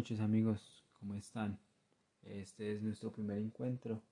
noches amigos, ¿cómo están? Este es nuestro primer encuentro.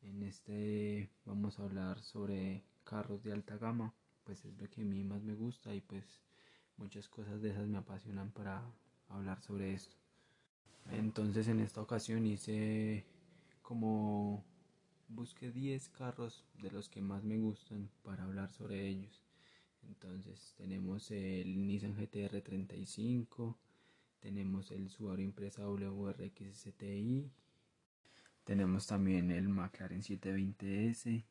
En este vamos a hablar sobre carros de alta gama, pues es lo que a mí más me gusta y pues muchas cosas de esas me apasionan para hablar sobre esto. Entonces en esta ocasión hice como busqué 10 carros de los que más me gustan para hablar sobre ellos. Entonces tenemos el Nissan GTR 35, tenemos el Subaru Impresa WRX STI, tenemos también el McLaren 720S,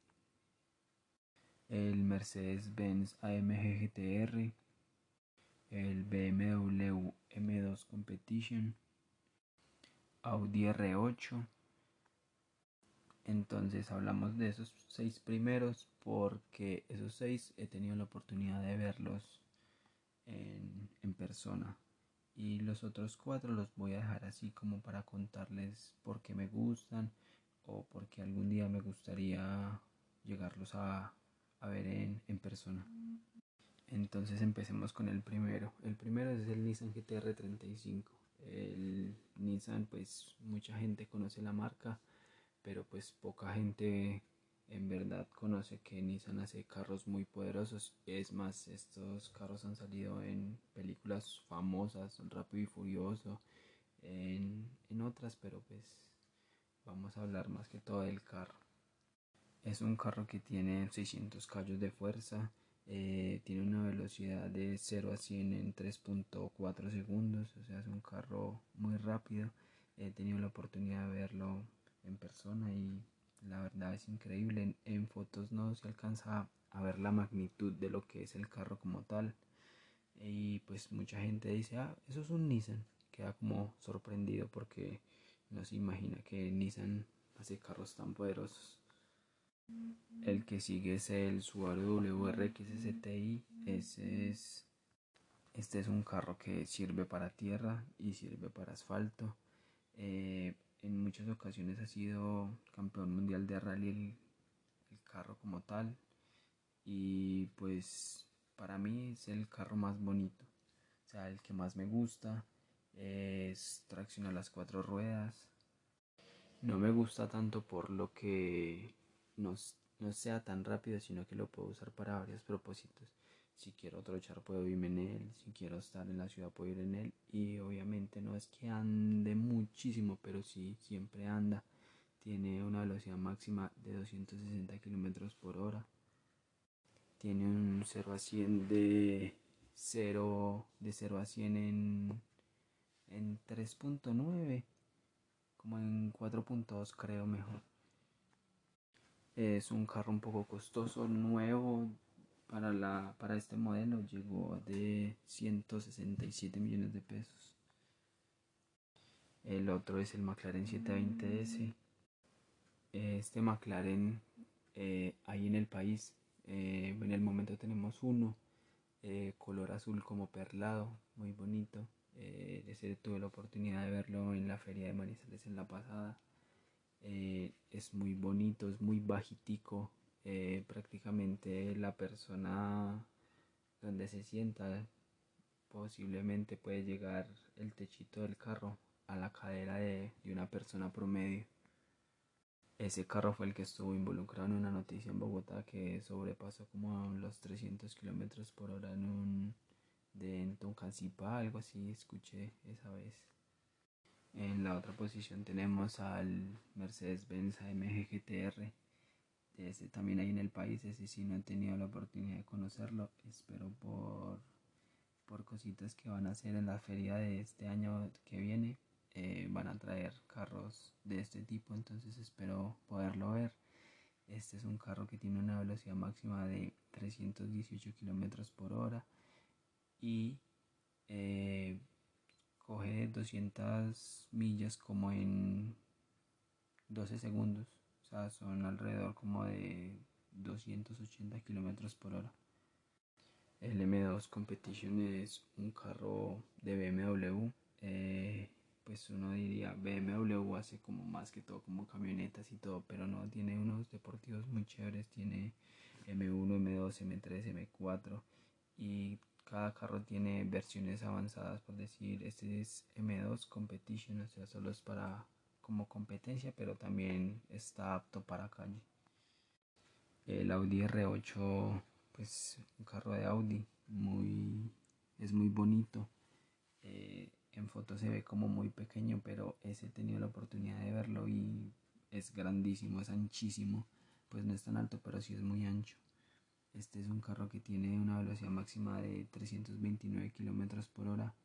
el Mercedes-Benz AMG GTR, el BMW M2 Competition, Audi R8. Entonces hablamos de esos seis primeros porque esos seis he tenido la oportunidad de verlos en, en persona y los otros cuatro los voy a dejar así como para contarles por qué me gustan o porque algún día me gustaría llegarlos a, ver en, en, persona. Entonces empecemos con el primero. El primero es el Nissan GTR 35. El Nissan pues mucha gente conoce la marca, pero pues poca gente en verdad conoce que Nissan hace carros muy poderosos. Es más, estos carros han salido en películas famosas, Rápido y Furioso, en, otras, pero pues vamos a hablar más que todo del carro. Es un carro que tiene 600 caballos de fuerza, eh, tiene una velocidad de 0 a 100 en 3.4 segundos, o sea, es un carro muy rápido. He tenido la oportunidad de verlo en persona y la verdad es increíble. En, fotos no se alcanza a ver la magnitud de lo que es el carro como tal. Y pues mucha gente dice, ah, eso es un Nissan. Queda como sorprendido porque no se imagina que Nissan hace carros tan poderosos. El que sigue es el Subaru WRX STI. Ese es, este es un carro que sirve para tierra y sirve para asfalto. Eh, en muchas ocasiones ha sido campeón mundial de rally el, carro como tal. Y pues para mí es el carro más bonito. O sea el que más me gusta. Es tracción a las cuatro ruedas. No me gusta tanto por lo que no, no sea tan rápido sino que lo puedo usar para varios propósitos si quiero trochar puedo irme en él, si quiero estar en la ciudad puedo ir en él y obviamente no es que ande muchísimo, pero sí siempre anda. Tiene una velocidad máxima de 260 kilómetros por hora. Tiene un 0 a 100 de 0, de 0 a 100 en, en 3.9, como en 4.2 creo mejor. Es un carro un poco costoso, nuevo, para, la, para este modelo llegó de 167 millones de pesos. El otro es el McLaren 720S. Este McLaren eh, ahí en el país, eh, en el momento tenemos uno, eh, color azul como perlado, muy bonito. ese tuve la oportunidad de verlo en la feria de Manizales en la pasada. es muy bonito, es muy bajitico, eh, prácticamente la persona donde se sienta posiblemente puede llegar el techito del carro a la cadera de, una persona promedio. Ese carro fue el que estuvo involucrado en una noticia en Bogotá que sobrepasó como los 300 kilómetros por hora en un de en algo así escuché esa vez. En la otra posición tenemos al Mercedes-Benz AMG GTR ese también hay en el país, ese sí no he tenido la oportunidad de conocerlo, espero por, por cositas que van a hacer en la feria de este año que viene, eh, van a traer carros de este tipo, entonces espero poderlo ver. Este es un carro que tiene una velocidad máxima de 318 kilómetros por hora y eh, coge 200 millas como en 12 segundos son alrededor como de 280 kilómetros por hora. El M2 Competition es un carro de BMW. Eh, pues uno diría BMW hace como más que todo como camionetas y todo, pero no, tiene unos deportivos muy chéveres. Tiene M1, M2, M3, M4 y cada carro tiene versiones avanzadas, por decir, este es M2 Competition, o sea, solo es para como competencia, pero también está apto para calle. El Audi R8, pues un carro de Audi, muy, es muy bonito. Eh, en foto se ve como muy pequeño, pero ese he tenido la oportunidad de verlo y es grandísimo, es anchísimo. Pues no es tan alto, pero sí es muy ancho. Este es un carro que tiene una velocidad máxima de 329 km por hora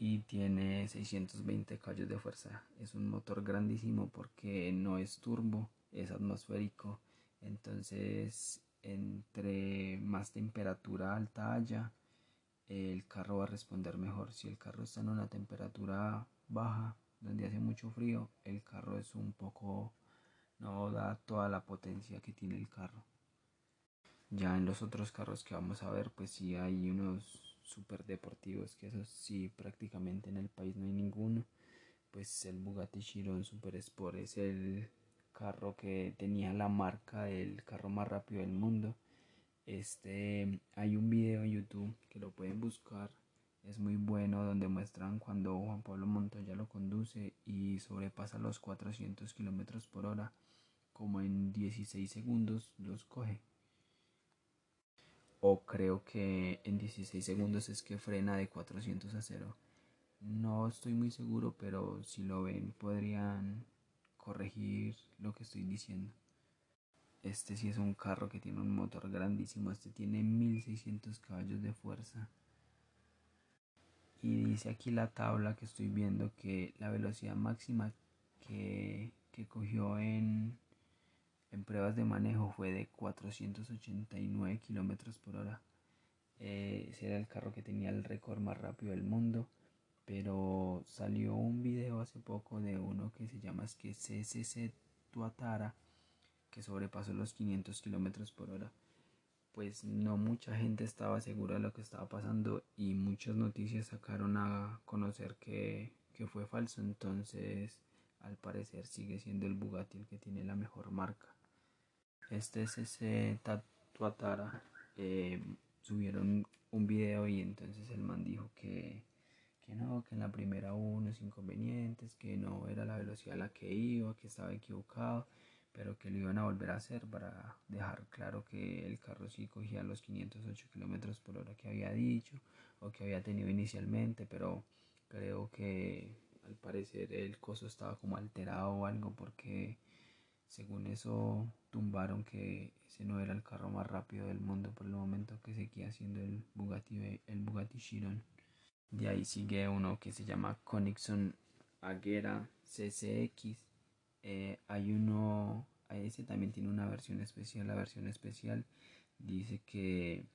y tiene 620 caballos de fuerza. Es un motor grandísimo porque no es turbo, es atmosférico. Entonces, entre más temperatura alta haya, el carro va a responder mejor. Si el carro está en una temperatura baja, donde hace mucho frío, el carro es un poco, no da toda la potencia que tiene el carro. Ya en los otros carros que vamos a ver, pues sí hay unos super deportivos, que eso sí prácticamente en el país no hay ninguno. Pues el Bugatti Chiron Super Sport es el carro que tenía la marca del carro más rápido del mundo. Este hay un video en YouTube que lo pueden buscar. Es muy bueno donde muestran cuando Juan Pablo Montoya lo conduce y sobrepasa los 400 kilómetros por hora. Como en 16 segundos los coge o creo que en 16 segundos es que frena de 400 a 0. No estoy muy seguro, pero si lo ven podrían corregir lo que estoy diciendo. Este sí es un carro que tiene un motor grandísimo, este tiene 1600 caballos de fuerza. Y dice aquí la tabla que estoy viendo que la velocidad máxima que, que cogió en, en pruebas de manejo fue de 489 kilómetros por hora. Eh, ese era el carro que tenía el récord más rápido del mundo. Pero salió un video hace poco de uno que se llama es que CCC Tuatara que sobrepasó los 500 kilómetros por hora. Pues no mucha gente estaba segura de lo que estaba pasando y muchas noticias sacaron a conocer que, que fue falso. Entonces, al parecer, sigue siendo el Bugatti el que tiene la mejor marca este es ese Tatuatara eh, subieron un video y entonces el man dijo que, que no, que en la primera hubo unos inconvenientes, que no era la velocidad a la que iba, que estaba equivocado, pero que lo iban a volver a hacer para dejar claro que el carro sí cogía los 508 kilómetros por hora que había dicho o que había tenido inicialmente, pero creo que al parecer el coso estaba como alterado o algo porque según eso, tumbaron que ese no era el carro más rápido del mundo por el momento que seguía siendo el Bugatti, el Bugatti Chiron. De ahí sigue uno que se llama Conixon Aguera CCX. Eh, hay uno, ese también tiene una versión especial. La versión especial dice que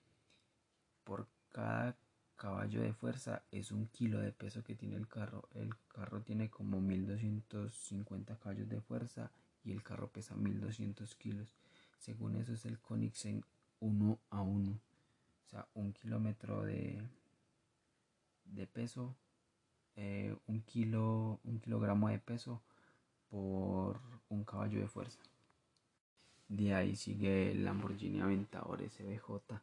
por cada caballo de fuerza es un kilo de peso que tiene el carro. El carro tiene como 1250 caballos de fuerza y el carro pesa 1200 kilos. Según eso es el Koenigsegg 1 a 1. O sea, un kilómetro de, de peso, eh, un, kilo, un kilogramo de peso por un caballo de fuerza. De ahí sigue el Lamborghini Aventador SBJ.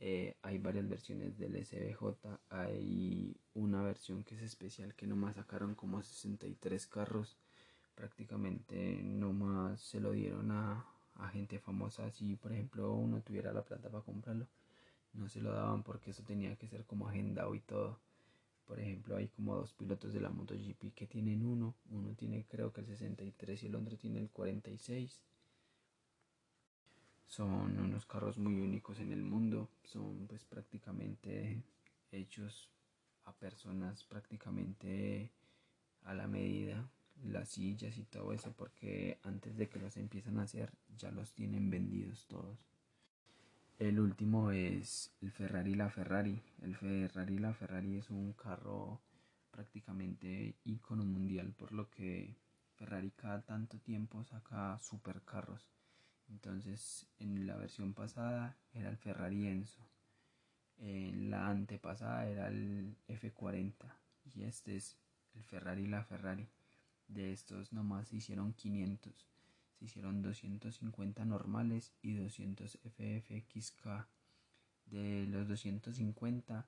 Eh, hay varias versiones del SBJ. Hay una versión que es especial que nomás sacaron como 63 carros prácticamente no más se lo dieron a, gente famosa. Si por ejemplo uno tuviera la plata para comprarlo, no se lo daban porque eso tenía que ser como agendado y todo. Por ejemplo, hay como dos pilotos de la MotoGP que tienen uno. Uno tiene creo que el 63 y el otro tiene el 46. Son unos carros muy únicos en el mundo. Son pues prácticamente hechos a personas prácticamente a la medida las sillas y todo eso porque antes de que los empiezan a hacer ya los tienen vendidos todos. El último es el Ferrari la Ferrari. El Ferrari la Ferrari es un carro prácticamente icono mundial por lo que Ferrari cada tanto tiempo saca supercarros. Entonces en la versión pasada era el Ferrari Enzo. En la antepasada era el F40 y este es el Ferrari la Ferrari. De estos nomás se hicieron 500. Se hicieron 250 normales y 200 FFXK. De los 250,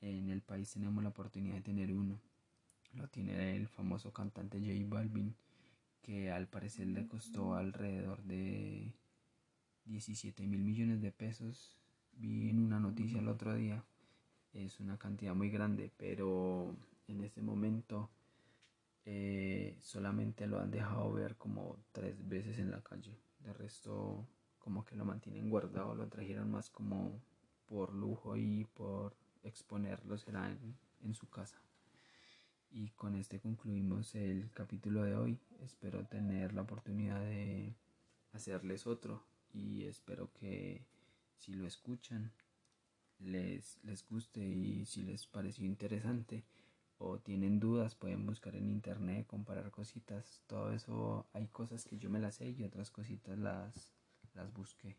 en el país tenemos la oportunidad de tener uno. Lo tiene el famoso cantante J Balvin, que al parecer le costó alrededor de 17 mil millones de pesos. Vi en una noticia el otro día. Es una cantidad muy grande, pero en este momento eh, solamente lo han dejado ver como tres veces en la calle. De resto, como que lo mantienen guardado, lo trajeron más como por lujo y por exponerlo será en, en su casa. Y con este concluimos el capítulo de hoy. Espero tener la oportunidad de hacerles otro y espero que si lo escuchan les, les guste y si les pareció interesante o tienen dudas pueden buscar en internet, comparar cositas, todo eso hay cosas que yo me las sé y otras cositas las, las busqué.